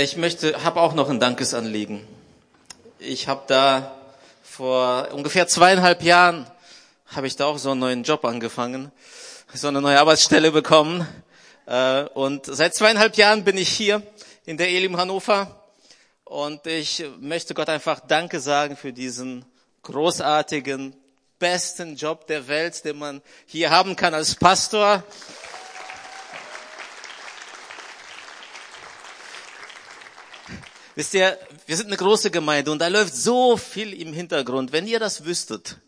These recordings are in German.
Ich möchte, habe auch noch ein Dankesanliegen. Ich habe da vor ungefähr zweieinhalb Jahren habe ich da auch so einen neuen Job angefangen, so eine neue Arbeitsstelle bekommen. Äh, und seit zweieinhalb Jahren bin ich hier in der Elim Hannover und ich möchte Gott einfach Danke sagen für diesen großartigen, besten Job der Welt, den man hier haben kann als Pastor. Wisst ihr, wir sind eine große Gemeinde und da läuft so viel im Hintergrund. Wenn ihr das wüsstet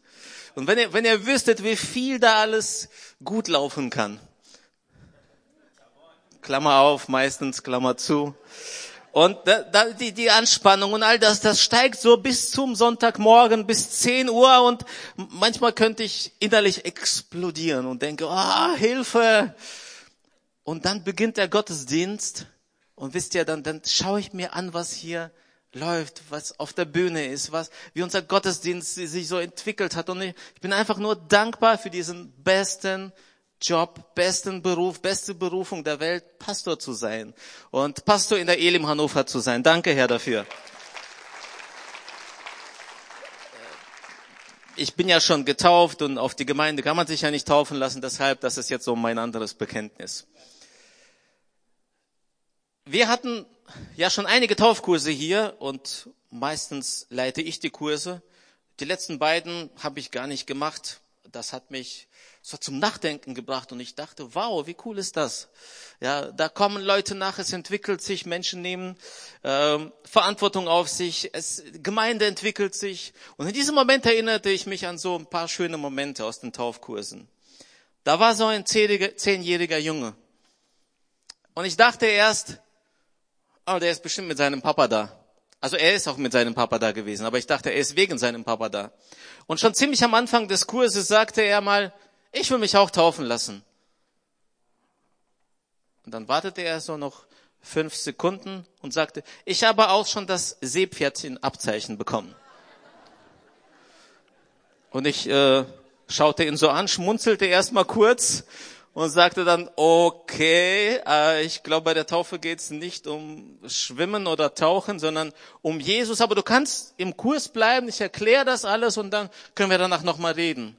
und wenn ihr, wenn ihr wüsstet, wie viel da alles gut laufen kann. Klammer auf, meistens Klammer zu. Und da, da, die, die Anspannung und all das, das steigt so bis zum Sonntagmorgen, bis 10 Uhr und manchmal könnte ich innerlich explodieren und denke, ah, oh, Hilfe. Und dann beginnt der Gottesdienst und wisst ihr, dann, dann schaue ich mir an, was hier läuft, was auf der Bühne ist, was, wie unser Gottesdienst sich so entwickelt hat. Und ich, ich bin einfach nur dankbar für diesen besten Job, besten Beruf, beste Berufung der Welt, Pastor zu sein und Pastor in der Elim Hannover zu sein. Danke, Herr, dafür. Ich bin ja schon getauft und auf die Gemeinde kann man sich ja nicht taufen lassen, deshalb, das ist jetzt so mein anderes Bekenntnis. Wir hatten ja schon einige Taufkurse hier und meistens leite ich die Kurse. Die letzten beiden habe ich gar nicht gemacht. Das hat mich so zum Nachdenken gebracht und ich dachte, wow, wie cool ist das? Ja, da kommen Leute nach, es entwickelt sich, Menschen nehmen ähm, Verantwortung auf sich, es Gemeinde entwickelt sich und in diesem Moment erinnerte ich mich an so ein paar schöne Momente aus den Taufkursen. Da war so ein zehnjähriger Junge und ich dachte erst, oh, der ist bestimmt mit seinem Papa da. Also er ist auch mit seinem Papa da gewesen, aber ich dachte, er ist wegen seinem Papa da. Und schon ziemlich am Anfang des Kurses sagte er mal, ich will mich auch taufen lassen. Und dann wartete er so noch fünf Sekunden und sagte, ich habe auch schon das Seepferdchen-Abzeichen bekommen. Und ich äh, schaute ihn so an, schmunzelte erst mal kurz und sagte dann, okay, äh, ich glaube, bei der Taufe geht's nicht um Schwimmen oder Tauchen, sondern um Jesus. Aber du kannst im Kurs bleiben, ich erkläre das alles und dann können wir danach nochmal reden.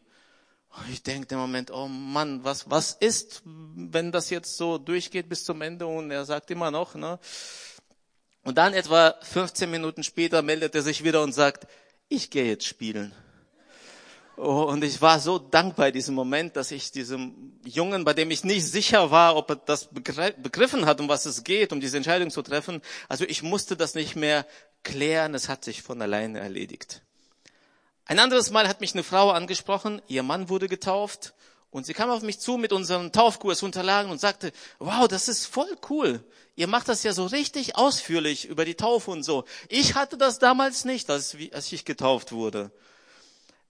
Ich denke im Moment, oh Mann, was, was ist, wenn das jetzt so durchgeht bis zum Ende? Und er sagt immer noch, ne? Und dann etwa 15 Minuten später meldet er sich wieder und sagt, ich gehe jetzt spielen. Oh, und ich war so dankbar in diesem Moment, dass ich diesem Jungen, bei dem ich nicht sicher war, ob er das begriffen hat, um was es geht, um diese Entscheidung zu treffen. Also ich musste das nicht mehr klären, es hat sich von alleine erledigt. Ein anderes Mal hat mich eine Frau angesprochen, ihr Mann wurde getauft und sie kam auf mich zu mit unseren Taufkursunterlagen und sagte, wow, das ist voll cool. Ihr macht das ja so richtig ausführlich über die Taufe und so. Ich hatte das damals nicht, als ich getauft wurde.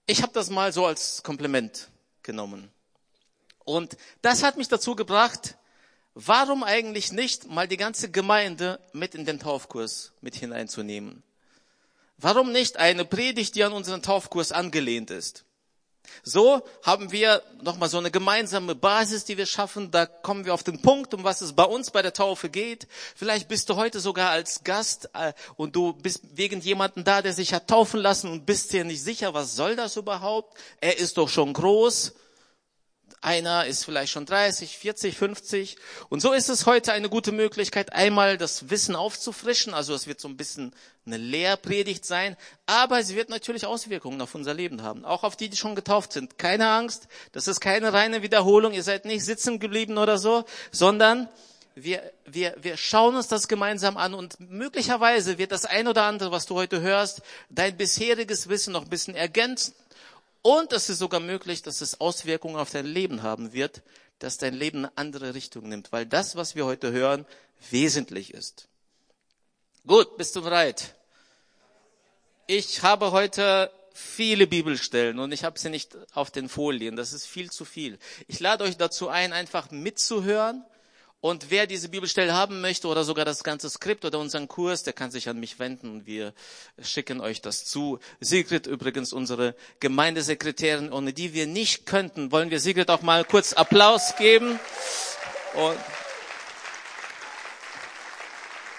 Ich habe das mal so als Kompliment genommen. Und das hat mich dazu gebracht, warum eigentlich nicht mal die ganze Gemeinde mit in den Taufkurs mit hineinzunehmen? Warum nicht eine Predigt, die an unseren Taufkurs angelehnt ist? So haben wir nochmal so eine gemeinsame Basis, die wir schaffen. Da kommen wir auf den Punkt, um was es bei uns bei der Taufe geht. Vielleicht bist du heute sogar als Gast äh, und du bist wegen jemanden da, der sich hat taufen lassen und bist dir nicht sicher, was soll das überhaupt? Er ist doch schon groß. Einer ist vielleicht schon 30, 40, 50. Und so ist es heute eine gute Möglichkeit, einmal das Wissen aufzufrischen. Also es wird so ein bisschen eine Lehrpredigt sein, aber sie wird natürlich Auswirkungen auf unser Leben haben. Auch auf die, die schon getauft sind. Keine Angst, das ist keine reine Wiederholung. Ihr seid nicht sitzen geblieben oder so, sondern wir, wir, wir schauen uns das gemeinsam an und möglicherweise wird das ein oder andere, was du heute hörst, dein bisheriges Wissen noch ein bisschen ergänzen und es ist sogar möglich, dass es Auswirkungen auf dein Leben haben wird, dass dein Leben eine andere Richtung nimmt, weil das, was wir heute hören, wesentlich ist. Gut, bist du bereit? Ich habe heute viele Bibelstellen und ich habe sie nicht auf den Folien. Das ist viel zu viel. Ich lade euch dazu ein, einfach mitzuhören und wer diese Bibelstelle haben möchte oder sogar das ganze Skript oder unseren Kurs, der kann sich an mich wenden und wir schicken euch das zu. Sigrid übrigens, unsere Gemeindesekretärin, ohne die wir nicht könnten. Wollen wir Sigrid auch mal kurz Applaus geben? Und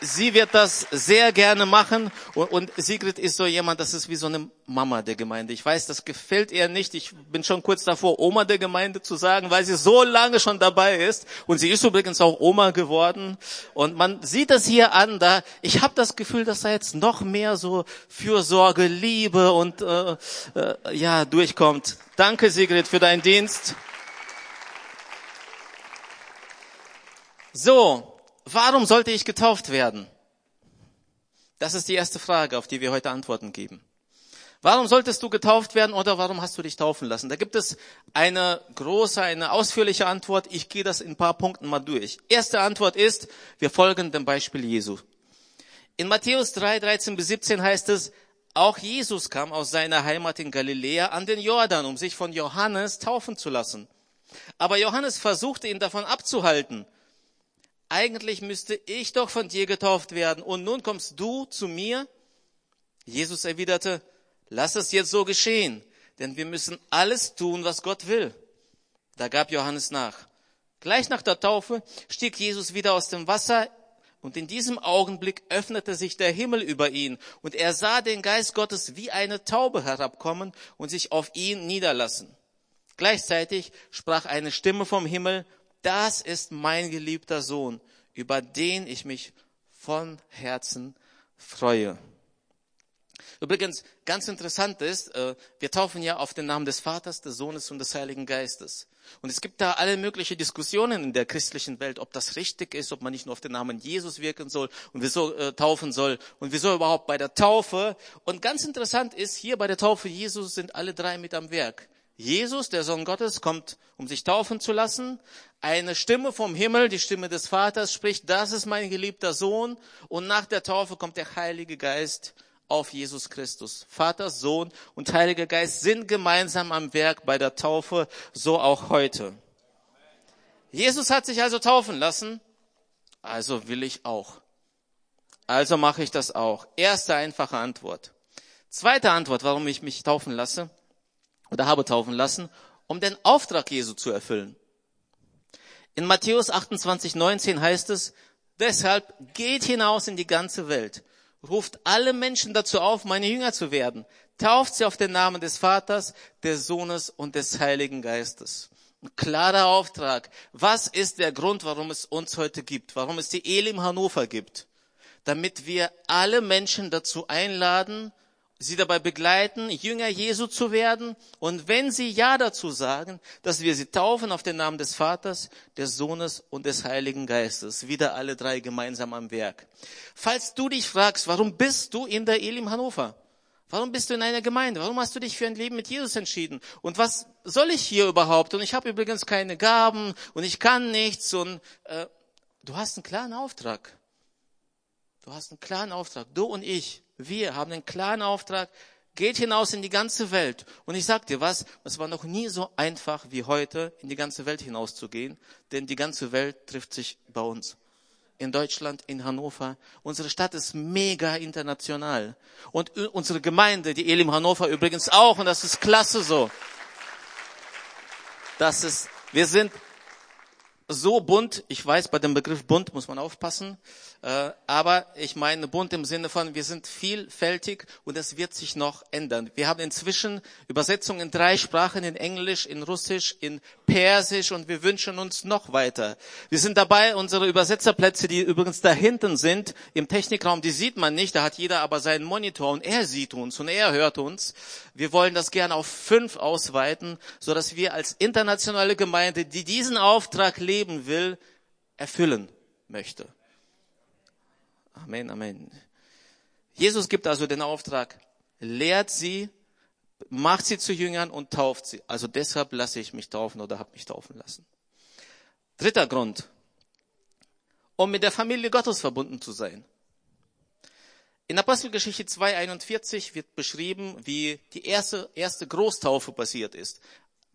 sie wird das sehr gerne machen und, und Sigrid ist so jemand, das ist wie so eine Mama der Gemeinde. Ich weiß, das gefällt ihr nicht. Ich bin schon kurz davor, Oma der Gemeinde zu sagen, weil sie so lange schon dabei ist und sie ist übrigens auch Oma geworden und man sieht das hier an. Da ich habe das Gefühl, dass da jetzt noch mehr so Fürsorge, Liebe und äh, äh, ja durchkommt. Danke Sigrid für deinen Dienst. So, warum sollte ich getauft werden? Das ist die erste Frage, auf die wir heute Antworten geben. Warum solltest du getauft werden oder warum hast du dich taufen lassen? Da gibt es eine große, eine ausführliche Antwort. Ich gehe das in ein paar Punkten mal durch. Erste Antwort ist, wir folgen dem Beispiel Jesu. In Matthäus 3, 13 bis 17 heißt es, auch Jesus kam aus seiner Heimat in Galiläa an den Jordan, um sich von Johannes taufen zu lassen. Aber Johannes versuchte ihn davon abzuhalten eigentlich müsste ich doch von dir getauft werden und nun kommst du zu mir? Jesus erwiderte, lass es jetzt so geschehen, denn wir müssen alles tun, was Gott will. Da gab Johannes nach. Gleich nach der Taufe stieg Jesus wieder aus dem Wasser und in diesem Augenblick öffnete sich der Himmel über ihn und er sah den Geist Gottes wie eine Taube herabkommen und sich auf ihn niederlassen. Gleichzeitig sprach eine Stimme vom Himmel, das ist mein geliebter Sohn, über den ich mich von Herzen freue. Übrigens, ganz interessant ist, äh, wir taufen ja auf den Namen des Vaters, des Sohnes und des Heiligen Geistes. Und es gibt da alle möglichen Diskussionen in der christlichen Welt, ob das richtig ist, ob man nicht nur auf den Namen Jesus wirken soll und wieso äh, taufen soll und wieso überhaupt bei der Taufe. Und ganz interessant ist, hier bei der Taufe Jesus sind alle drei mit am Werk. Jesus, der Sohn Gottes, kommt, um sich taufen zu lassen. Eine Stimme vom Himmel, die Stimme des Vaters spricht, das ist mein geliebter Sohn. Und nach der Taufe kommt der Heilige Geist auf Jesus Christus. Vater, Sohn und Heiliger Geist sind gemeinsam am Werk bei der Taufe, so auch heute. Jesus hat sich also taufen lassen, also will ich auch. Also mache ich das auch. Erste einfache Antwort. Zweite Antwort, warum ich mich taufen lasse oder habe taufen lassen, um den Auftrag Jesu zu erfüllen. In Matthäus 28, 19 heißt es, deshalb geht hinaus in die ganze Welt, ruft alle Menschen dazu auf, meine Jünger zu werden, tauft sie auf den Namen des Vaters, des Sohnes und des Heiligen Geistes. Ein klarer Auftrag. Was ist der Grund, warum es uns heute gibt? Warum es die Elim Hannover gibt? Damit wir alle Menschen dazu einladen, sie dabei begleiten, Jünger Jesu zu werden. Und wenn sie Ja dazu sagen, dass wir sie taufen auf den Namen des Vaters, des Sohnes und des Heiligen Geistes. Wieder alle drei gemeinsam am Werk. Falls du dich fragst, warum bist du in der Elim Hannover? Warum bist du in einer Gemeinde? Warum hast du dich für ein Leben mit Jesus entschieden? Und was soll ich hier überhaupt? Und ich habe übrigens keine Gaben und ich kann nichts. Und äh, du hast einen klaren Auftrag. Du hast einen klaren Auftrag. Du und ich. Wir haben einen klaren Auftrag, geht hinaus in die ganze Welt. Und ich sag dir was, es war noch nie so einfach wie heute, in die ganze Welt hinauszugehen, denn die ganze Welt trifft sich bei uns. In Deutschland, in Hannover. Unsere Stadt ist mega international. Und unsere Gemeinde, die Elim Hannover übrigens auch, und das ist klasse so. Das ist, wir sind so bunt, ich weiß, bei dem Begriff bunt muss man aufpassen, äh, aber ich meine bunt im Sinne von, wir sind vielfältig und es wird sich noch ändern. Wir haben inzwischen Übersetzungen in drei Sprachen, in Englisch, in Russisch, in Persisch und wir wünschen uns noch weiter. Wir sind dabei, unsere Übersetzerplätze, die übrigens da hinten sind, im Technikraum, die sieht man nicht, da hat jeder aber seinen Monitor und er sieht uns und er hört uns. Wir wollen das gerne auf fünf ausweiten, so dass wir als internationale Gemeinde, die diesen Auftrag leben will, erfüllen möchte. Amen, Amen. Jesus gibt also den Auftrag, lehrt sie, macht sie zu Jüngern und tauft sie. Also deshalb lasse ich mich taufen oder habe mich taufen lassen. Dritter Grund, um mit der Familie Gottes verbunden zu sein. In Apostelgeschichte 2.41 wird beschrieben, wie die erste, erste Großtaufe passiert ist.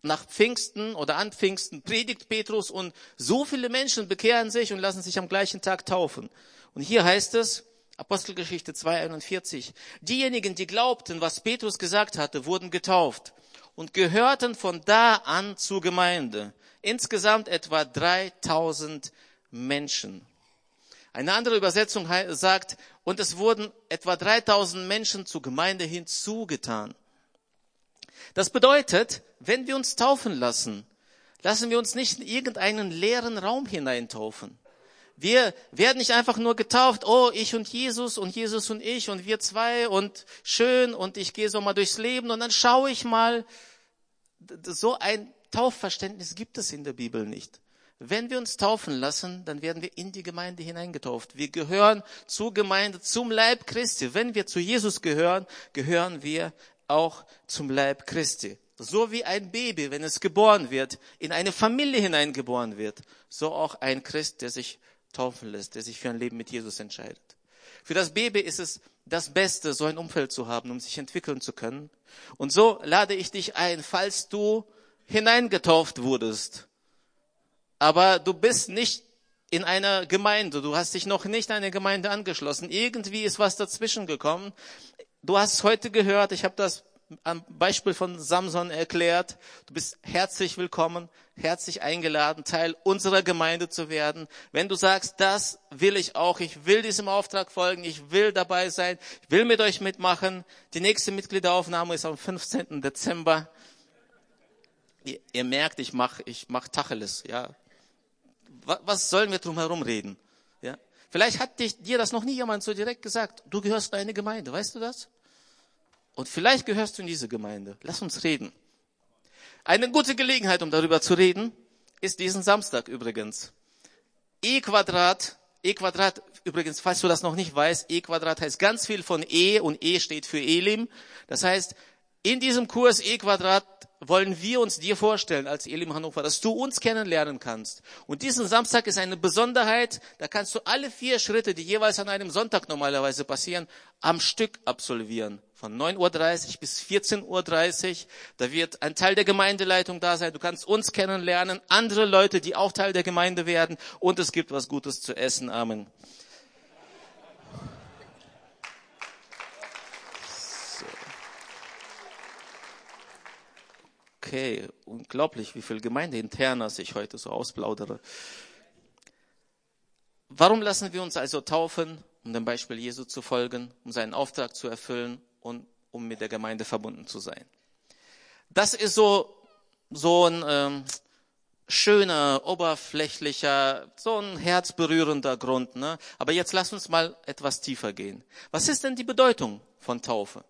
Nach Pfingsten oder an Pfingsten predigt Petrus und so viele Menschen bekehren sich und lassen sich am gleichen Tag taufen. Und hier heißt es, Apostelgeschichte 2.41, diejenigen, die glaubten, was Petrus gesagt hatte, wurden getauft und gehörten von da an zur Gemeinde. Insgesamt etwa 3000 Menschen. Eine andere Übersetzung sagt, und es wurden etwa 3000 Menschen zur Gemeinde hinzugetan. Das bedeutet, wenn wir uns taufen lassen, lassen wir uns nicht in irgendeinen leeren Raum hineintaufen. Wir werden nicht einfach nur getauft, oh, ich und Jesus und Jesus und ich und wir zwei und schön und ich gehe so mal durchs Leben und dann schaue ich mal. So ein Taufverständnis gibt es in der Bibel nicht. Wenn wir uns taufen lassen, dann werden wir in die Gemeinde hineingetauft. Wir gehören zur Gemeinde, zum Leib Christi. Wenn wir zu Jesus gehören, gehören wir auch zum Leib Christi. So wie ein Baby, wenn es geboren wird, in eine Familie hineingeboren wird, so auch ein Christ, der sich taufen lässt, der sich für ein Leben mit Jesus entscheidet. Für das Baby ist es das Beste, so ein Umfeld zu haben, um sich entwickeln zu können. Und so lade ich dich ein, falls du hineingetauft wurdest, aber du bist nicht in einer Gemeinde, du hast dich noch nicht an eine Gemeinde angeschlossen, irgendwie ist was dazwischen gekommen. Du hast heute gehört, ich habe das am Beispiel von Samson erklärt. Du bist herzlich willkommen, herzlich eingeladen, Teil unserer Gemeinde zu werden. Wenn du sagst, das will ich auch, ich will diesem Auftrag folgen, ich will dabei sein, ich will mit euch mitmachen. Die nächste Mitgliederaufnahme ist am 15. Dezember. Ihr, ihr merkt, ich mach, ich mach Tacheles, ja. Was sollen wir drum herum reden? Ja. Vielleicht hat dich, dir das noch nie jemand so direkt gesagt. Du gehörst in eine Gemeinde, weißt du das? Und vielleicht gehörst du in diese Gemeinde. Lass uns reden. Eine gute Gelegenheit, um darüber zu reden, ist diesen Samstag übrigens. E Quadrat, E Quadrat, übrigens, falls du das noch nicht weißt, E Quadrat heißt ganz viel von E und E steht für Elim. Das heißt, in diesem Kurs E Quadrat wollen wir uns dir vorstellen als Elim Hannover, dass du uns kennenlernen kannst. Und diesen Samstag ist eine Besonderheit, da kannst du alle vier Schritte, die jeweils an einem Sonntag normalerweise passieren, am Stück absolvieren. Von 9.30 Uhr bis 14.30 Uhr. Da wird ein Teil der Gemeindeleitung da sein. Du kannst uns kennenlernen, andere Leute, die auch Teil der Gemeinde werden. Und es gibt was Gutes zu essen. Amen. Okay, unglaublich, wie viel Gemeindeinterner ich heute so ausplaudere. Warum lassen wir uns also taufen? Um dem Beispiel Jesu zu folgen, um seinen Auftrag zu erfüllen und um mit der Gemeinde verbunden zu sein. Das ist so, so ein ähm, schöner, oberflächlicher, so ein herzberührender Grund. Ne? Aber jetzt lass uns mal etwas tiefer gehen. Was ist denn die Bedeutung von Taufe?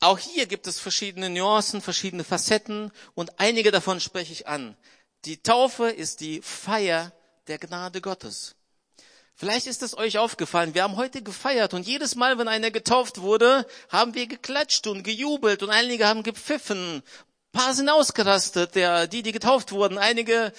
Auch hier gibt es verschiedene Nuancen, verschiedene Facetten und einige davon spreche ich an. Die Taufe ist die Feier der Gnade Gottes. Vielleicht ist es euch aufgefallen, wir haben heute gefeiert und jedes Mal, wenn einer getauft wurde, haben wir geklatscht und gejubelt und einige haben gepfiffen. Ein paar sind ausgerastet, der, die, die getauft wurden. Einige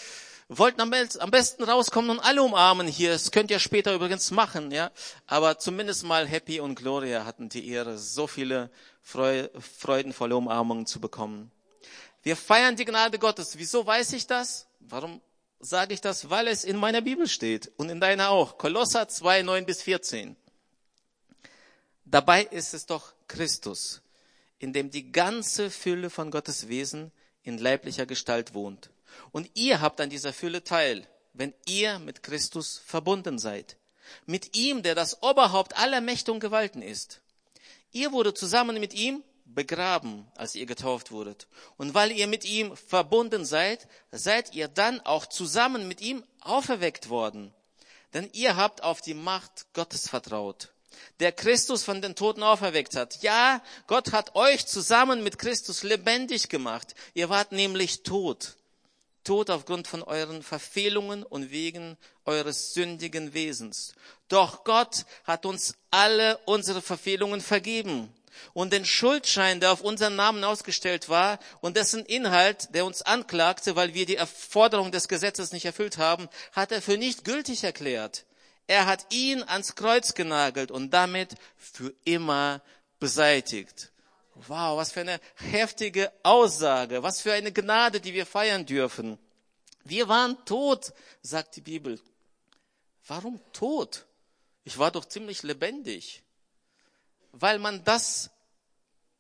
wollten am besten rauskommen und alle umarmen hier. Das könnt ihr später übrigens machen, ja. Aber zumindest mal Happy und Gloria hatten die Ehre, so viele freudenvolle Umarmungen zu bekommen. Wir feiern die Gnade Gottes. Wieso weiß ich das? Warum sage ich das? Weil es in meiner Bibel steht und in deiner auch. Kolosser 2, 9 bis 14. Dabei ist es doch Christus, in dem die ganze Fülle von Gottes Wesen in leiblicher Gestalt wohnt. Und ihr habt an dieser Fülle teil, wenn ihr mit Christus verbunden seid. Mit ihm, der das Oberhaupt aller Mächte und Gewalten ist. Ihr wurde zusammen mit ihm begraben, als ihr getauft wurdet. Und weil ihr mit ihm verbunden seid, seid ihr dann auch zusammen mit ihm auferweckt worden. Denn ihr habt auf die Macht Gottes vertraut, der Christus von den Toten auferweckt hat. Ja, Gott hat euch zusammen mit Christus lebendig gemacht. Ihr wart nämlich tot. Tot aufgrund von euren Verfehlungen und wegen eures sündigen Wesens. Doch Gott hat uns alle unsere Verfehlungen vergeben und den Schuldschein, der auf unseren Namen ausgestellt war und dessen Inhalt, der uns anklagte, weil wir die Forderung des Gesetzes nicht erfüllt haben, hat er für nicht gültig erklärt. Er hat ihn ans Kreuz genagelt und damit für immer beseitigt. Wow, was für eine heftige Aussage, was für eine Gnade, die wir feiern dürfen. Wir waren tot, sagt die Bibel. Warum tot? Ich war doch ziemlich lebendig. Weil man das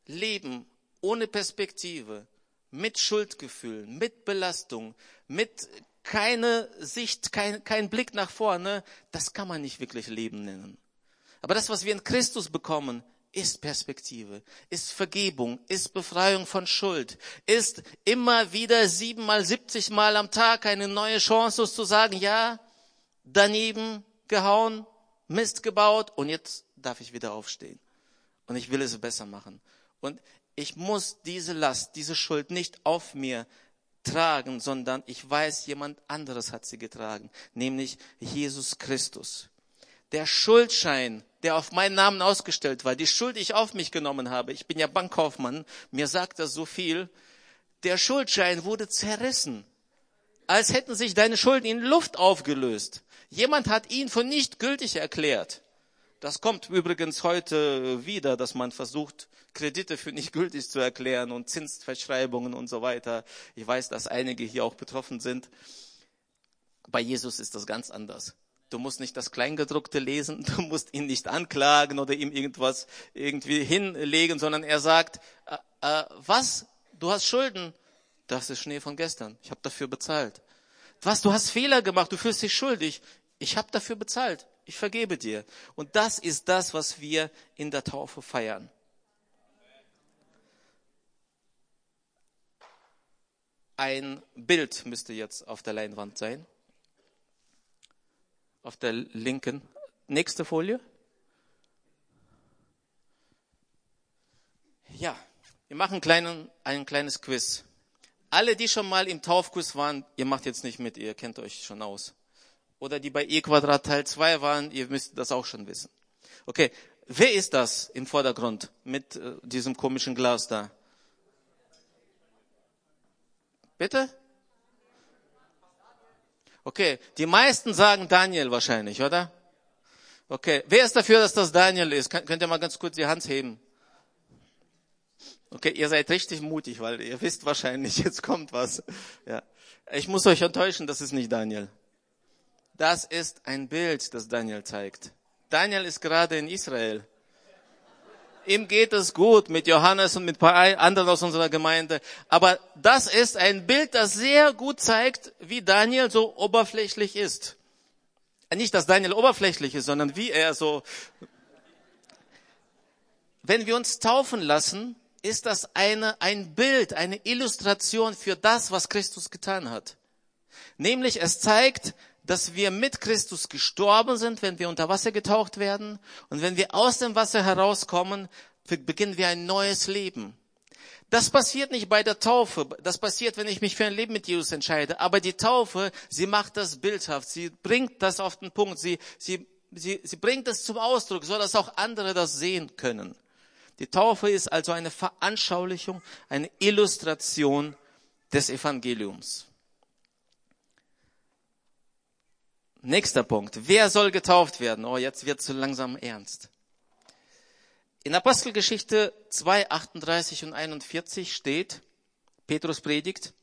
Leben ohne Perspektive, mit Schuldgefühlen, mit Belastung, mit keine Sicht, kein, kein Blick nach vorne, das kann man nicht wirklich Leben nennen. Aber das, was wir in Christus bekommen, ist Perspektive, ist Vergebung, ist Befreiung von Schuld, ist immer wieder siebenmal, siebzigmal am Tag eine neue Chance, uns zu sagen, ja, daneben gehauen, Mist gebaut und jetzt darf ich wieder aufstehen. Und ich will es besser machen. Und ich muss diese Last, diese Schuld nicht auf mir tragen, sondern ich weiß, jemand anderes hat sie getragen, nämlich Jesus Christus. Der Schuldschein, der auf meinen Namen ausgestellt war, die Schuld, die ich auf mich genommen habe, ich bin ja Bankkaufmann, mir sagt das so viel, der Schuldschein wurde zerrissen, als hätten sich deine Schulden in Luft aufgelöst. Jemand hat ihn für nicht gültig erklärt. Das kommt übrigens heute wieder, dass man versucht, Kredite für nicht gültig zu erklären und Zinsverschreibungen und so weiter. Ich weiß, dass einige hier auch betroffen sind. Bei Jesus ist das ganz anders. Du musst nicht das Kleingedruckte lesen, du musst ihn nicht anklagen oder ihm irgendwas irgendwie hinlegen, sondern er sagt, äh, äh, was, du hast Schulden, das ist Schnee von gestern, ich habe dafür bezahlt. Was, du hast Fehler gemacht, du fühlst dich schuldig, ich habe dafür bezahlt, ich vergebe dir. Und das ist das, was wir in der Taufe feiern. Ein Bild müsste jetzt auf der Leinwand sein. Auf der linken. Nächste Folie. Ja, wir machen kleinen, ein kleines Quiz. Alle, die schon mal im Taufkurs waren, ihr macht jetzt nicht mit, ihr kennt euch schon aus oder die bei E Quadrat Teil 2 waren, ihr müsst das auch schon wissen. Okay, wer ist das im Vordergrund mit äh, diesem komischen Glas da? Bitte? Okay, die meisten sagen Daniel wahrscheinlich, oder? Okay, wer ist dafür, dass das Daniel ist? Könnt ihr mal ganz kurz die Hand heben? Okay, ihr seid richtig mutig, weil ihr wisst wahrscheinlich, jetzt kommt was. Ja. Ich muss euch enttäuschen, das ist nicht Daniel. Das ist ein Bild, das Daniel zeigt. Daniel ist gerade in Israel. Ihm geht es gut mit Johannes und mit ein paar anderen aus unserer Gemeinde. Aber das ist ein Bild, das sehr gut zeigt, wie Daniel so oberflächlich ist. Nicht, dass Daniel oberflächlich ist, sondern wie er so. Wenn wir uns taufen lassen, ist das eine, ein Bild, eine Illustration für das, was Christus getan hat. Nämlich es zeigt, dass wir mit Christus gestorben sind, wenn wir unter Wasser getaucht werden. Und wenn wir aus dem Wasser herauskommen, beginnen wir ein neues Leben. Das passiert nicht bei der Taufe. Das passiert, wenn ich mich für ein Leben mit Jesus entscheide. Aber die Taufe, sie macht das bildhaft. Sie bringt das auf den Punkt. Sie, sie, sie, sie bringt es zum Ausdruck, so dass auch andere das sehen können. Die Taufe ist also eine Veranschaulichung, eine Illustration des Evangeliums. Nächster Punkt. Wer soll getauft werden? Oh, jetzt wird so langsam ernst. In Apostelgeschichte 2, 38 und 41 steht, Petrus predigt,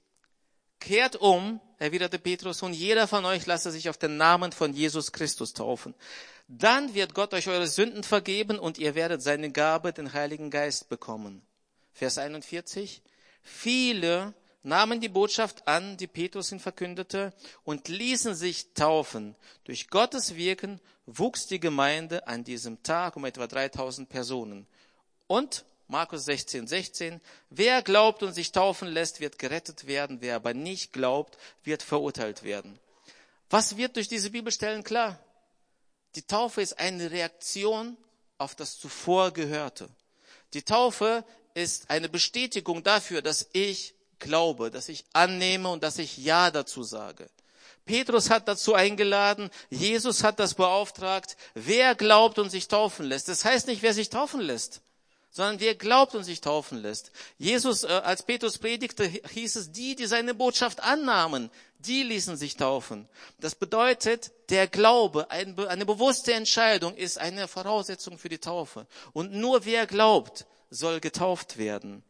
kehrt um, erwiderte Petrus, und jeder von euch lasse sich auf den Namen von Jesus Christus taufen. Dann wird Gott euch eure Sünden vergeben und ihr werdet seine Gabe, den Heiligen Geist, bekommen. Vers 41. Viele nahmen die Botschaft an, die Petrus ihn verkündete, und ließen sich taufen. Durch Gottes Wirken wuchs die Gemeinde an diesem Tag um etwa 3000 Personen. Und Markus 16, 16, wer glaubt und sich taufen lässt, wird gerettet werden, wer aber nicht glaubt, wird verurteilt werden. Was wird durch diese Bibelstellen klar? Die Taufe ist eine Reaktion auf das zuvor Gehörte. Die Taufe ist eine Bestätigung dafür, dass ich glaube, dass ich annehme und dass ich Ja dazu sage. Petrus hat dazu eingeladen, Jesus hat das beauftragt, wer glaubt und sich taufen lässt. Das heißt nicht, wer sich taufen lässt, sondern wer glaubt und sich taufen lässt. Jesus, äh, als Petrus predigte, hieß es, die, die seine Botschaft annahmen, die ließen sich taufen. Das bedeutet, der Glaube, eine bewusste Entscheidung ist eine Voraussetzung für die Taufe. Und nur wer glaubt, soll getauft werden.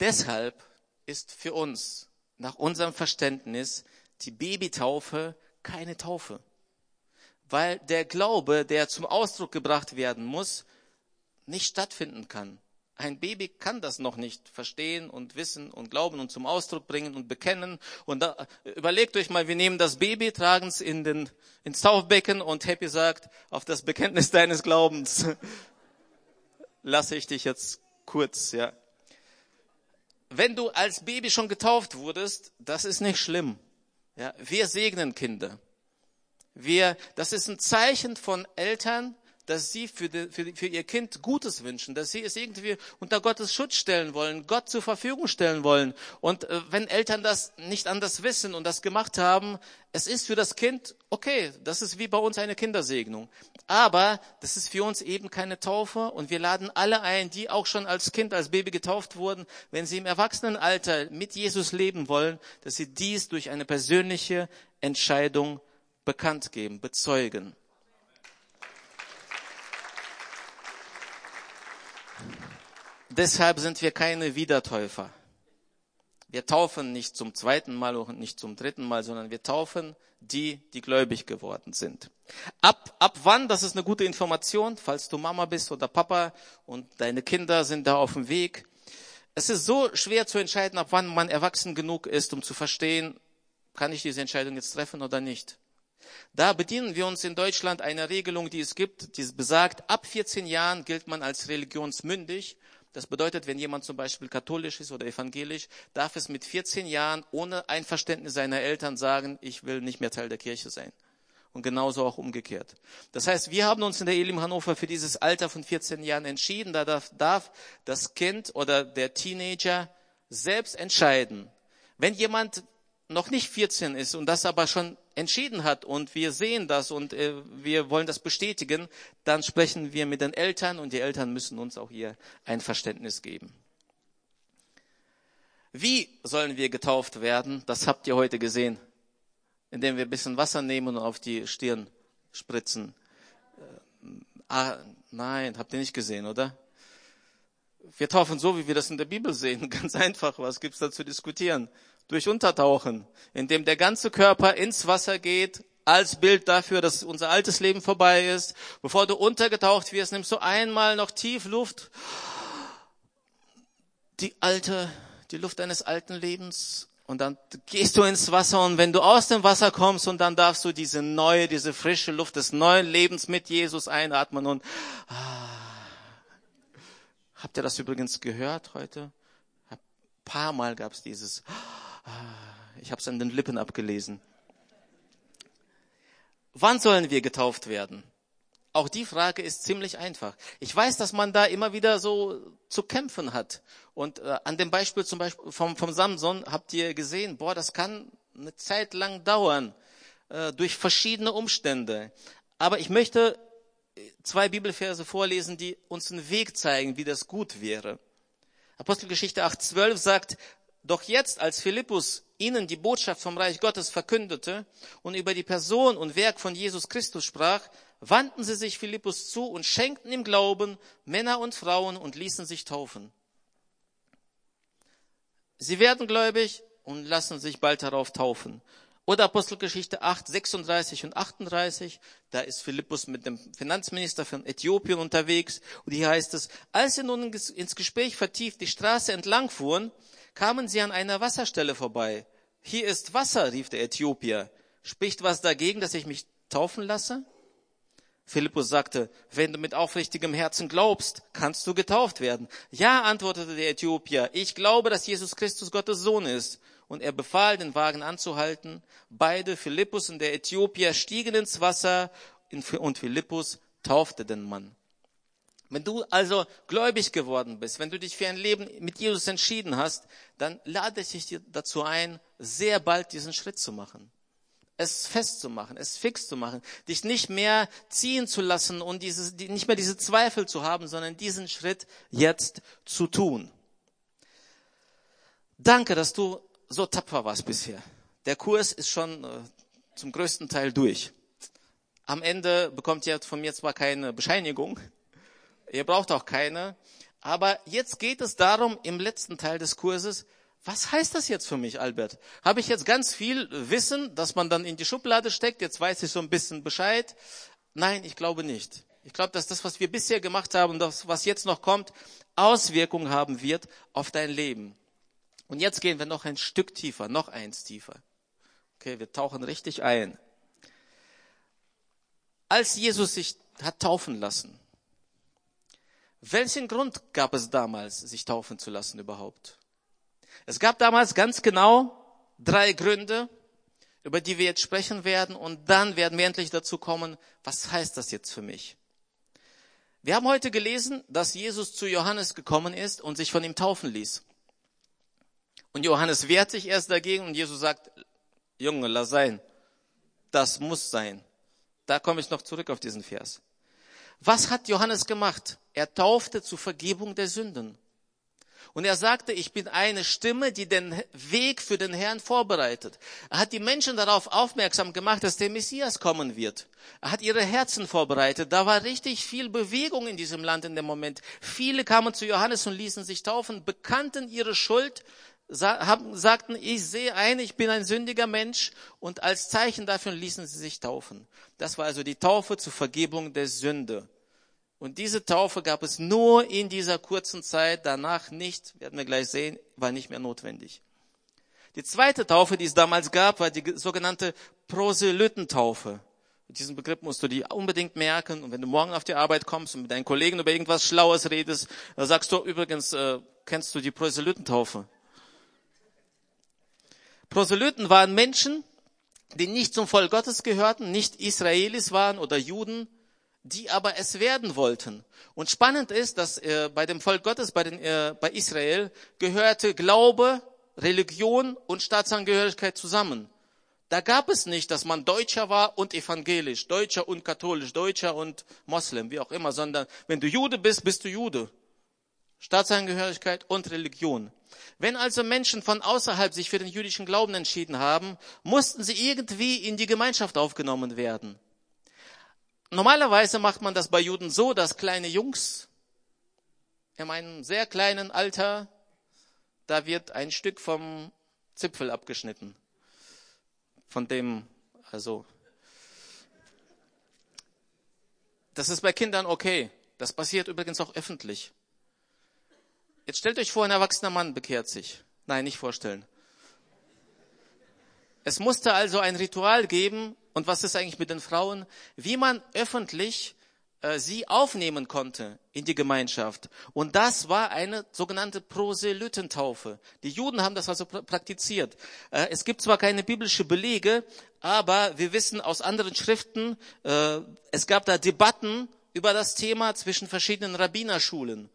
Deshalb ist für uns nach unserem Verständnis die Babytaufe keine Taufe. Weil der Glaube, der zum Ausdruck gebracht werden muss, nicht stattfinden kann. Ein Baby kann das noch nicht verstehen und wissen und glauben und zum Ausdruck bringen und bekennen. Und da, überlegt euch mal, wir nehmen das Baby, tragen es in den, ins Taufbecken und Happy sagt, auf das Bekenntnis deines Glaubens lasse ich dich jetzt kurz, ja. Wenn du als Baby schon getauft wurdest, das ist nicht schlimm. Ja, wir segnen Kinder. Wir, das ist ein Zeichen von Eltern, dass sie für, die, für, für, ihr Kind Gutes wünschen, dass sie es irgendwie unter Gottes Schutz stellen wollen, Gott zur Verfügung stellen wollen. Und äh, wenn Eltern das nicht anders wissen und das gemacht haben, es ist für das Kind okay, das ist wie bei uns eine Kindersegnung. Aber das ist für uns eben keine Taufe und wir laden alle ein, die auch schon als Kind, als Baby getauft wurden, wenn sie im Erwachsenenalter mit Jesus leben wollen, dass sie dies durch eine persönliche Entscheidung bekannt geben, bezeugen. Deshalb sind wir keine Wiedertäufer. Wir taufen nicht zum zweiten Mal und nicht zum dritten Mal, sondern wir taufen die, die gläubig geworden sind. Ab, ab wann, das ist eine gute Information, falls du Mama bist oder Papa und deine Kinder sind da auf dem Weg. Es ist so schwer zu entscheiden, ab wann man erwachsen genug ist, um zu verstehen, kann ich diese Entscheidung jetzt treffen oder nicht. Da bedienen wir uns in Deutschland einer Regelung, die es gibt, die besagt, ab 14 Jahren gilt man als religionsmündig das bedeutet, wenn jemand zum Beispiel katholisch ist oder evangelisch, darf es mit 14 Jahren ohne Einverständnis seiner Eltern sagen, ich will nicht mehr Teil der Kirche sein. Und genauso auch umgekehrt. Das heißt, wir haben uns in der Elim Hannover für dieses Alter von 14 Jahren entschieden. Da darf, darf das Kind oder der Teenager selbst entscheiden. Wenn jemand noch nicht 14 ist und das aber schon entschieden hat und wir sehen das und äh, wir wollen das bestätigen, dann sprechen wir mit den Eltern und die Eltern müssen uns auch hier ein Verständnis geben. Wie sollen wir getauft werden? Das habt ihr heute gesehen, indem wir ein bisschen Wasser nehmen und auf die Stirn spritzen. Äh, ah, nein, habt ihr nicht gesehen, oder? Wir taufen so, wie wir das in der Bibel sehen. Ganz einfach. Was gibt's da zu diskutieren? Durch Untertauchen, indem der ganze Körper ins Wasser geht, als Bild dafür, dass unser altes Leben vorbei ist. Bevor du untergetaucht wirst, nimmst du einmal noch tief Luft, die alte, die Luft deines alten Lebens und dann gehst du ins Wasser und wenn du aus dem Wasser kommst und dann darfst du diese neue, diese frische Luft des neuen Lebens mit Jesus einatmen und ah. habt ihr das übrigens gehört heute? Ein paar Mal gab es dieses ich habe es an den Lippen abgelesen. Wann sollen wir getauft werden? Auch die Frage ist ziemlich einfach. Ich weiß, dass man da immer wieder so zu kämpfen hat. Und äh, an dem Beispiel zum Beispiel vom, vom Samson habt ihr gesehen, boah, das kann eine Zeit lang dauern, äh, durch verschiedene Umstände. Aber ich möchte zwei Bibelverse vorlesen, die uns einen Weg zeigen, wie das gut wäre. Apostelgeschichte 8,12 sagt, doch jetzt, als Philippus ihnen die Botschaft vom Reich Gottes verkündete und über die Person und Werk von Jesus Christus sprach, wandten sie sich Philippus zu und schenkten ihm Glauben, Männer und Frauen, und ließen sich taufen. Sie werden gläubig und lassen sich bald darauf taufen. Oder Apostelgeschichte 8, 36 und 38, da ist Philippus mit dem Finanzminister von Äthiopien unterwegs und hier heißt es, als sie nun ins Gespräch vertieft die Straße entlang fuhren, kamen sie an einer Wasserstelle vorbei. Hier ist Wasser, rief der Äthiopier. Spricht was dagegen, dass ich mich taufen lasse? Philippus sagte, wenn du mit aufrichtigem Herzen glaubst, kannst du getauft werden. Ja, antwortete der Äthiopier, ich glaube, dass Jesus Christus Gottes Sohn ist. Und er befahl, den Wagen anzuhalten. Beide, Philippus und der Äthiopier, stiegen ins Wasser und Philippus taufte den Mann. Wenn du also gläubig geworden bist, wenn du dich für ein Leben mit Jesus entschieden hast, dann lade ich dich dazu ein, sehr bald diesen Schritt zu machen. Es festzumachen, es fix zu machen, dich nicht mehr ziehen zu lassen und dieses, nicht mehr diese Zweifel zu haben, sondern diesen Schritt jetzt zu tun. Danke, dass du so tapfer warst bisher. Der Kurs ist schon äh, zum größten Teil durch. Am Ende bekommt ihr von mir zwar keine Bescheinigung, Ihr braucht auch keine. Aber jetzt geht es darum, im letzten Teil des Kurses, was heißt das jetzt für mich, Albert? Habe ich jetzt ganz viel Wissen, das man dann in die Schublade steckt? Jetzt weiß ich so ein bisschen Bescheid. Nein, ich glaube nicht. Ich glaube, dass das, was wir bisher gemacht haben und das, was jetzt noch kommt, Auswirkungen haben wird auf dein Leben. Und jetzt gehen wir noch ein Stück tiefer, noch eins tiefer. Okay, wir tauchen richtig ein. Als Jesus sich hat taufen lassen, welchen Grund gab es damals, sich taufen zu lassen überhaupt? Es gab damals ganz genau drei Gründe, über die wir jetzt sprechen werden, und dann werden wir endlich dazu kommen, was heißt das jetzt für mich? Wir haben heute gelesen, dass Jesus zu Johannes gekommen ist und sich von ihm taufen ließ. Und Johannes wehrt sich erst dagegen und Jesus sagt, Junge, lass sein. Das muss sein. Da komme ich noch zurück auf diesen Vers. Was hat Johannes gemacht? Er taufte zur Vergebung der Sünden. Und er sagte, ich bin eine Stimme, die den Weg für den Herrn vorbereitet. Er hat die Menschen darauf aufmerksam gemacht, dass der Messias kommen wird. Er hat ihre Herzen vorbereitet. Da war richtig viel Bewegung in diesem Land in dem Moment. Viele kamen zu Johannes und ließen sich taufen, bekannten ihre Schuld, sagten, ich sehe ein, ich bin ein sündiger Mensch und als Zeichen dafür ließen sie sich taufen. Das war also die Taufe zur Vergebung der Sünde. Und diese Taufe gab es nur in dieser kurzen Zeit, danach nicht, werden wir gleich sehen, war nicht mehr notwendig. Die zweite Taufe, die es damals gab, war die sogenannte Proselytentaufe. Diesen Begriff musst du dir unbedingt merken. Und wenn du morgen auf die Arbeit kommst und mit deinen Kollegen über irgendwas Schlaues redest, dann sagst du übrigens, äh, kennst du die Proselytentaufe? Proselyten waren Menschen, die nicht zum Volk Gottes gehörten, nicht Israelis waren oder Juden, die aber es werden wollten. Und spannend ist, dass äh, bei dem Volk Gottes, bei, den, äh, bei Israel, gehörte Glaube, Religion und Staatsangehörigkeit zusammen. Da gab es nicht, dass man Deutscher war und evangelisch, Deutscher und katholisch, Deutscher und Moslem, wie auch immer, sondern wenn du Jude bist, bist du Jude. Staatsangehörigkeit und Religion. Wenn also Menschen von außerhalb sich für den jüdischen Glauben entschieden haben, mussten sie irgendwie in die Gemeinschaft aufgenommen werden. Normalerweise macht man das bei Juden so, dass kleine Jungs in einem sehr kleinen Alter, da wird ein Stück vom Zipfel abgeschnitten. Von dem, also, das ist bei Kindern okay. Das passiert übrigens auch öffentlich. Jetzt stellt euch vor, ein erwachsener Mann bekehrt sich. Nein, nicht vorstellen. Es musste also ein Ritual geben, und was ist eigentlich mit den Frauen, wie man öffentlich äh, sie aufnehmen konnte in die Gemeinschaft. Und das war eine sogenannte Proselytentaufe. Die Juden haben das also praktiziert. Äh, es gibt zwar keine biblische Belege, aber wir wissen aus anderen Schriften, äh, es gab da Debatten über das Thema zwischen verschiedenen Rabbinerschulen.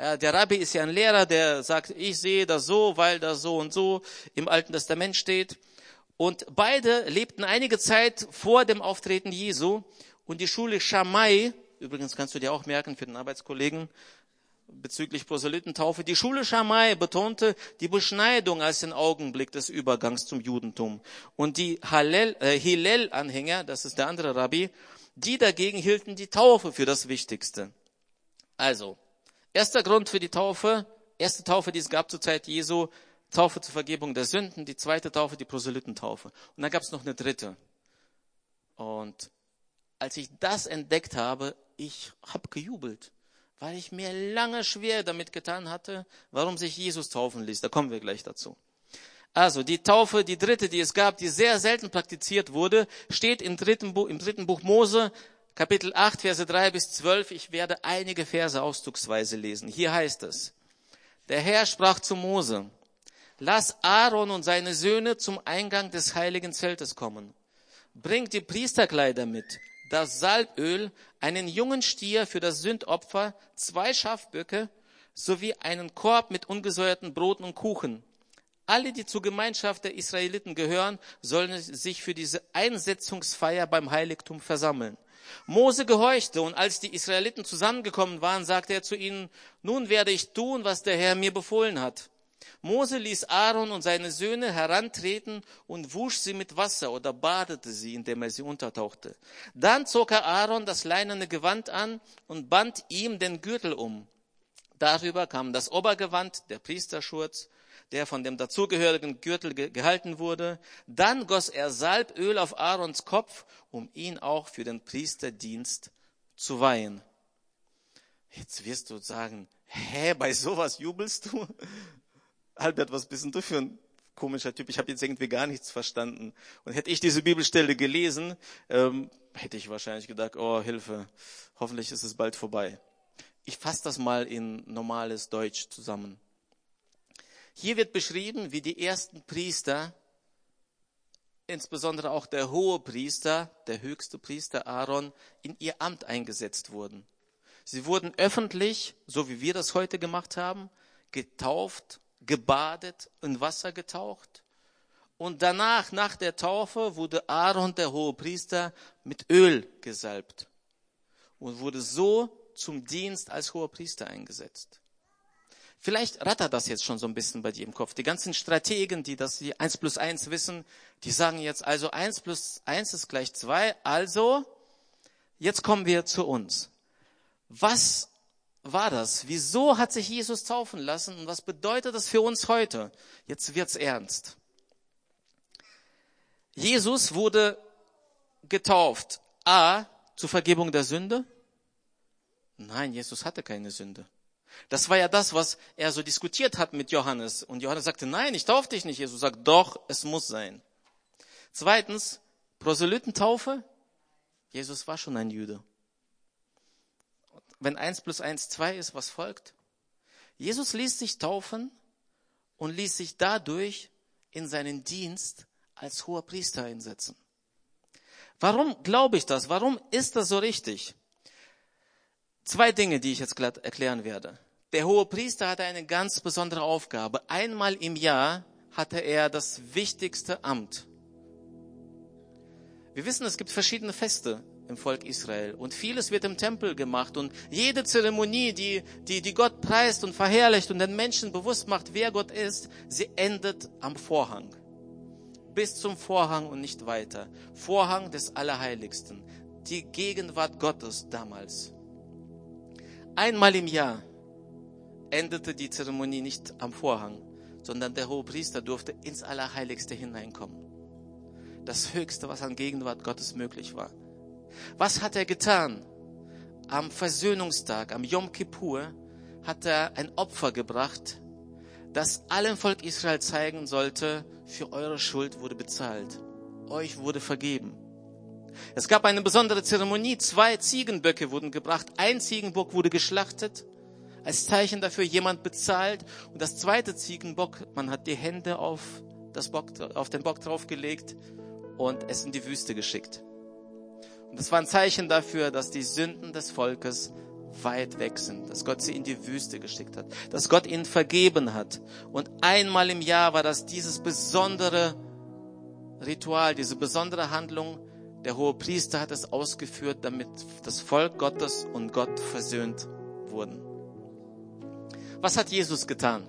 Der Rabbi ist ja ein Lehrer, der sagt, ich sehe das so, weil das so und so im Alten Testament steht. Und beide lebten einige Zeit vor dem Auftreten Jesu. Und die Schule Shammai, übrigens kannst du dir auch merken für den Arbeitskollegen, bezüglich Proselytentaufe, die Schule Shammai betonte die Beschneidung als den Augenblick des Übergangs zum Judentum. Und die äh, Hillel-Anhänger, das ist der andere Rabbi, die dagegen hielten die Taufe für das Wichtigste. Also, erster Grund für die Taufe, erste Taufe, die es gab zur Zeit Jesu, Taufe zur Vergebung der Sünden, die zweite Taufe, die Proselytentaufe. Und dann gab es noch eine dritte. Und als ich das entdeckt habe, ich habe gejubelt, weil ich mir lange schwer damit getan hatte, warum sich Jesus taufen ließ. Da kommen wir gleich dazu. Also die Taufe, die dritte, die es gab, die sehr selten praktiziert wurde, steht im dritten Buch, im dritten Buch Mose, Kapitel 8, Verse 3 bis 12. Ich werde einige Verse auszugsweise lesen. Hier heißt es, der Herr sprach zu Mose, Lass Aaron und seine Söhne zum Eingang des heiligen Zeltes kommen. Bringt die Priesterkleider mit, das Salböl, einen jungen Stier für das Sündopfer, zwei Schafböcke sowie einen Korb mit ungesäuerten Broten und Kuchen. Alle, die zur Gemeinschaft der Israeliten gehören, sollen sich für diese Einsetzungsfeier beim Heiligtum versammeln. Mose gehorchte und als die Israeliten zusammengekommen waren, sagte er zu ihnen, nun werde ich tun, was der Herr mir befohlen hat. Mose ließ Aaron und seine Söhne herantreten und wusch sie mit Wasser oder badete sie, indem er sie untertauchte. Dann zog er Aaron das leinene Gewand an und band ihm den Gürtel um. Darüber kam das Obergewand, der Priesterschurz, der von dem dazugehörigen Gürtel gehalten wurde. Dann goss er Salböl auf Aarons Kopf, um ihn auch für den Priesterdienst zu weihen. Jetzt wirst du sagen, hä, bei sowas jubelst du? Albert, was bist denn du für ein komischer Typ? Ich habe jetzt irgendwie gar nichts verstanden. Und hätte ich diese Bibelstelle gelesen, ähm, hätte ich wahrscheinlich gedacht, oh Hilfe, hoffentlich ist es bald vorbei. Ich fasse das mal in normales Deutsch zusammen. Hier wird beschrieben, wie die ersten Priester, insbesondere auch der hohe Priester, der höchste Priester Aaron, in ihr Amt eingesetzt wurden. Sie wurden öffentlich, so wie wir das heute gemacht haben, getauft, gebadet, in Wasser getaucht. Und danach, nach der Taufe, wurde Aaron, der hohe Priester, mit Öl gesalbt und wurde so zum Dienst als hoher Priester eingesetzt. Vielleicht rattert das jetzt schon so ein bisschen bei dir im Kopf. Die ganzen Strategen, die das hier eins plus eins wissen, die sagen jetzt also eins plus eins ist gleich zwei. Also, jetzt kommen wir zu uns. Was war das? Wieso hat sich Jesus taufen lassen und was bedeutet das für uns heute? Jetzt wird's ernst. Jesus wurde getauft. A, zur Vergebung der Sünde. Nein, Jesus hatte keine Sünde. Das war ja das, was er so diskutiert hat mit Johannes. Und Johannes sagte, nein, ich taufe dich nicht. Jesus sagt, doch, es muss sein. Zweitens, Proselytentaufe. Jesus war schon ein Jude. Wenn eins plus eins zwei ist, was folgt? Jesus ließ sich taufen und ließ sich dadurch in seinen Dienst als hoher Priester einsetzen. Warum glaube ich das? Warum ist das so richtig? Zwei Dinge, die ich jetzt glatt erklären werde. Der hohe Priester hatte eine ganz besondere Aufgabe. Einmal im Jahr hatte er das wichtigste Amt. Wir wissen, es gibt verschiedene Feste im Volk Israel und vieles wird im Tempel gemacht und jede Zeremonie, die, die, die Gott preist und verherrlicht und den Menschen bewusst macht, wer Gott ist, sie endet am Vorhang. Bis zum Vorhang und nicht weiter. Vorhang des Allerheiligsten. Die Gegenwart Gottes damals. Einmal im Jahr endete die Zeremonie nicht am Vorhang, sondern der hohe Priester durfte ins Allerheiligste hineinkommen. Das Höchste, was an Gegenwart Gottes möglich war. Was hat er getan? Am Versöhnungstag, am Yom Kippur, hat er ein Opfer gebracht, das allem Volk Israel zeigen sollte, für eure Schuld wurde bezahlt. Euch wurde vergeben. Es gab eine besondere Zeremonie. Zwei Ziegenböcke wurden gebracht. Ein Ziegenbock wurde geschlachtet. Als Zeichen dafür jemand bezahlt. Und das zweite Ziegenbock, man hat die Hände auf, das Bock, auf den Bock draufgelegt und es in die Wüste geschickt. Und das war ein Zeichen dafür, dass die Sünden des Volkes weit weg sind, dass Gott sie in die Wüste geschickt hat, dass Gott ihnen vergeben hat. Und einmal im Jahr war das dieses besondere Ritual, diese besondere Handlung, der hohe Priester hat es ausgeführt, damit das Volk Gottes und Gott versöhnt wurden. Was hat Jesus getan?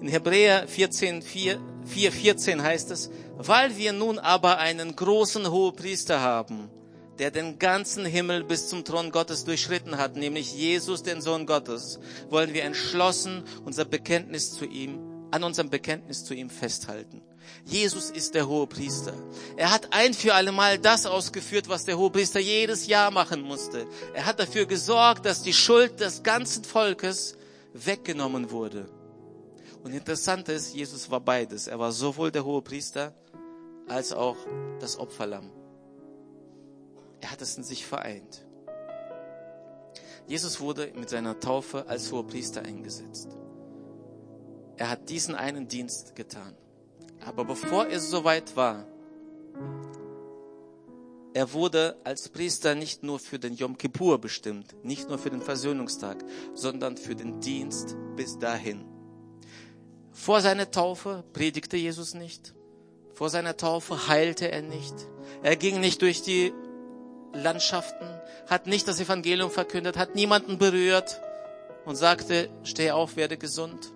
In Hebräer 14, 4, 4, 14 heißt es, weil wir nun aber einen großen Hohepriester haben, der den ganzen Himmel bis zum Thron Gottes durchschritten hat, nämlich Jesus, den Sohn Gottes, wollen wir entschlossen unser Bekenntnis zu ihm, an unserem Bekenntnis zu ihm festhalten. Jesus ist der hohe Priester. Er hat ein für alle Mal das ausgeführt, was der hohe Priester jedes Jahr machen musste. Er hat dafür gesorgt, dass die Schuld des ganzen Volkes weggenommen wurde. Und interessant ist, Jesus war beides. Er war sowohl der hohe Priester als auch das Opferlamm. Er hat es in sich vereint. Jesus wurde mit seiner Taufe als hoher Priester eingesetzt. Er hat diesen einen Dienst getan. Aber bevor er so weit war, er wurde als Priester nicht nur für den Yom Kippur bestimmt, nicht nur für den Versöhnungstag, sondern für den Dienst bis dahin. Vor seiner Taufe predigte Jesus nicht. Vor seiner Taufe heilte er nicht. Er ging nicht durch die Landschaften, hat nicht das Evangelium verkündet, hat niemanden berührt und sagte, steh auf, werde gesund.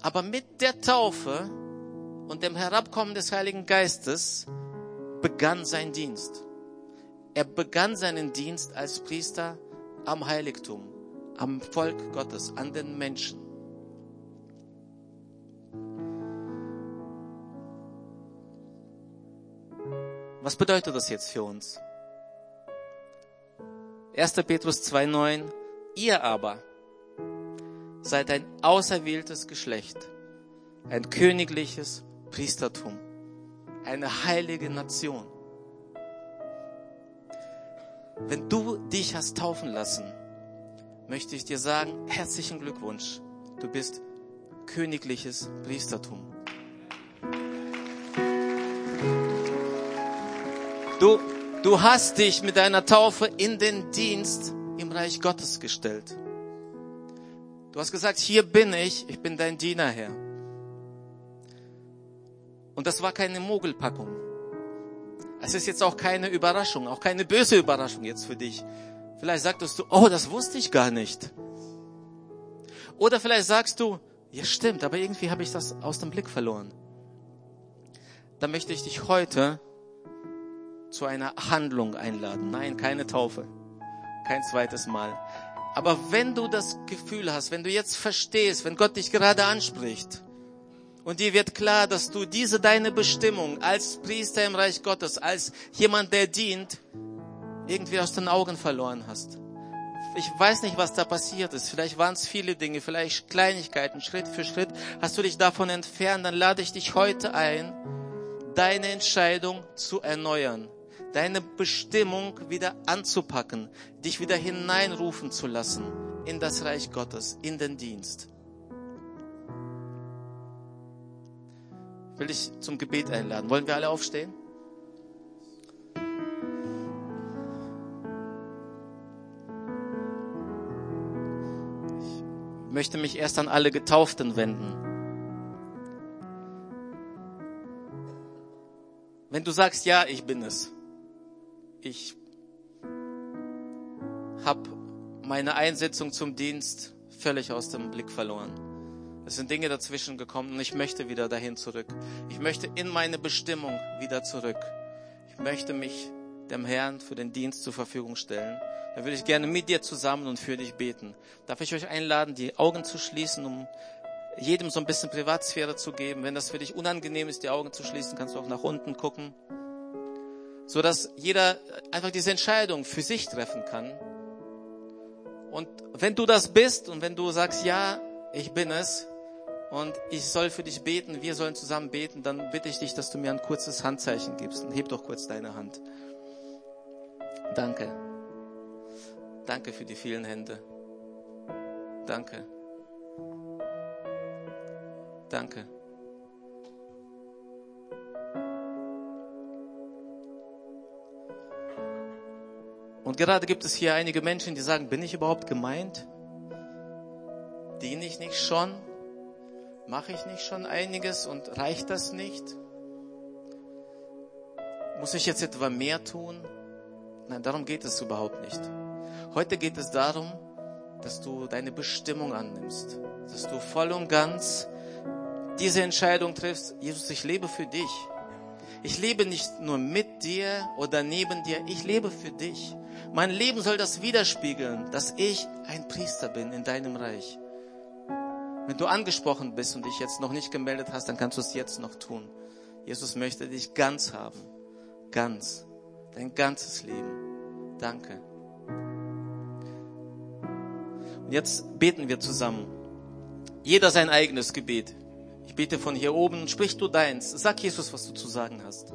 Aber mit der Taufe und dem Herabkommen des Heiligen Geistes begann sein Dienst. Er begann seinen Dienst als Priester am Heiligtum, am Volk Gottes, an den Menschen. Was bedeutet das jetzt für uns? 1. Petrus 2,9. Ihr aber seid ein auserwähltes Geschlecht, ein königliches Priestertum, eine heilige Nation. Wenn du dich hast taufen lassen, möchte ich dir sagen, herzlichen Glückwunsch. Du bist königliches Priestertum. Du, du hast dich mit deiner Taufe in den Dienst im Reich Gottes gestellt. Du hast gesagt, hier bin ich, ich bin dein Diener, Herr. Und das war keine Mogelpackung. Es ist jetzt auch keine Überraschung, auch keine böse Überraschung jetzt für dich. Vielleicht sagtest du, oh, das wusste ich gar nicht. Oder vielleicht sagst du, ja stimmt, aber irgendwie habe ich das aus dem Blick verloren. Dann möchte ich dich heute zu einer Handlung einladen. Nein, keine Taufe. Kein zweites Mal. Aber wenn du das Gefühl hast, wenn du jetzt verstehst, wenn Gott dich gerade anspricht und dir wird klar, dass du diese deine Bestimmung als Priester im Reich Gottes, als jemand, der dient, irgendwie aus den Augen verloren hast. Ich weiß nicht, was da passiert ist. Vielleicht waren es viele Dinge, vielleicht Kleinigkeiten. Schritt für Schritt hast du dich davon entfernt. Dann lade ich dich heute ein, deine Entscheidung zu erneuern deine Bestimmung wieder anzupacken, dich wieder hineinrufen zu lassen in das Reich Gottes, in den Dienst. Will dich zum Gebet einladen. Wollen wir alle aufstehen? Ich möchte mich erst an alle Getauften wenden. Wenn du sagst, ja, ich bin es, ich habe meine Einsetzung zum Dienst völlig aus dem Blick verloren. Es sind Dinge dazwischen gekommen und ich möchte wieder dahin zurück. Ich möchte in meine Bestimmung wieder zurück. Ich möchte mich dem Herrn für den Dienst zur Verfügung stellen. Da würde ich gerne mit dir zusammen und für dich beten. Darf ich euch einladen, die Augen zu schließen, um jedem so ein bisschen Privatsphäre zu geben. Wenn das für dich unangenehm ist, die Augen zu schließen, kannst du auch nach unten gucken so dass jeder einfach diese Entscheidung für sich treffen kann. Und wenn du das bist und wenn du sagst, ja, ich bin es und ich soll für dich beten, wir sollen zusammen beten, dann bitte ich dich, dass du mir ein kurzes Handzeichen gibst. Und heb doch kurz deine Hand. Danke. Danke für die vielen Hände. Danke. Danke. Und gerade gibt es hier einige Menschen, die sagen, bin ich überhaupt gemeint? Diene ich nicht schon? Mache ich nicht schon einiges und reicht das nicht? Muss ich jetzt etwa mehr tun? Nein, darum geht es überhaupt nicht. Heute geht es darum, dass du deine Bestimmung annimmst, dass du voll und ganz diese Entscheidung triffst, Jesus, ich lebe für dich. Ich lebe nicht nur mit dir oder neben dir, ich lebe für dich. Mein Leben soll das widerspiegeln, dass ich ein Priester bin in deinem Reich. Wenn du angesprochen bist und dich jetzt noch nicht gemeldet hast, dann kannst du es jetzt noch tun. Jesus möchte dich ganz haben. Ganz. Dein ganzes Leben. Danke. Und jetzt beten wir zusammen. Jeder sein eigenes Gebet. Ich bete von hier oben. Sprich du deins. Sag Jesus, was du zu sagen hast.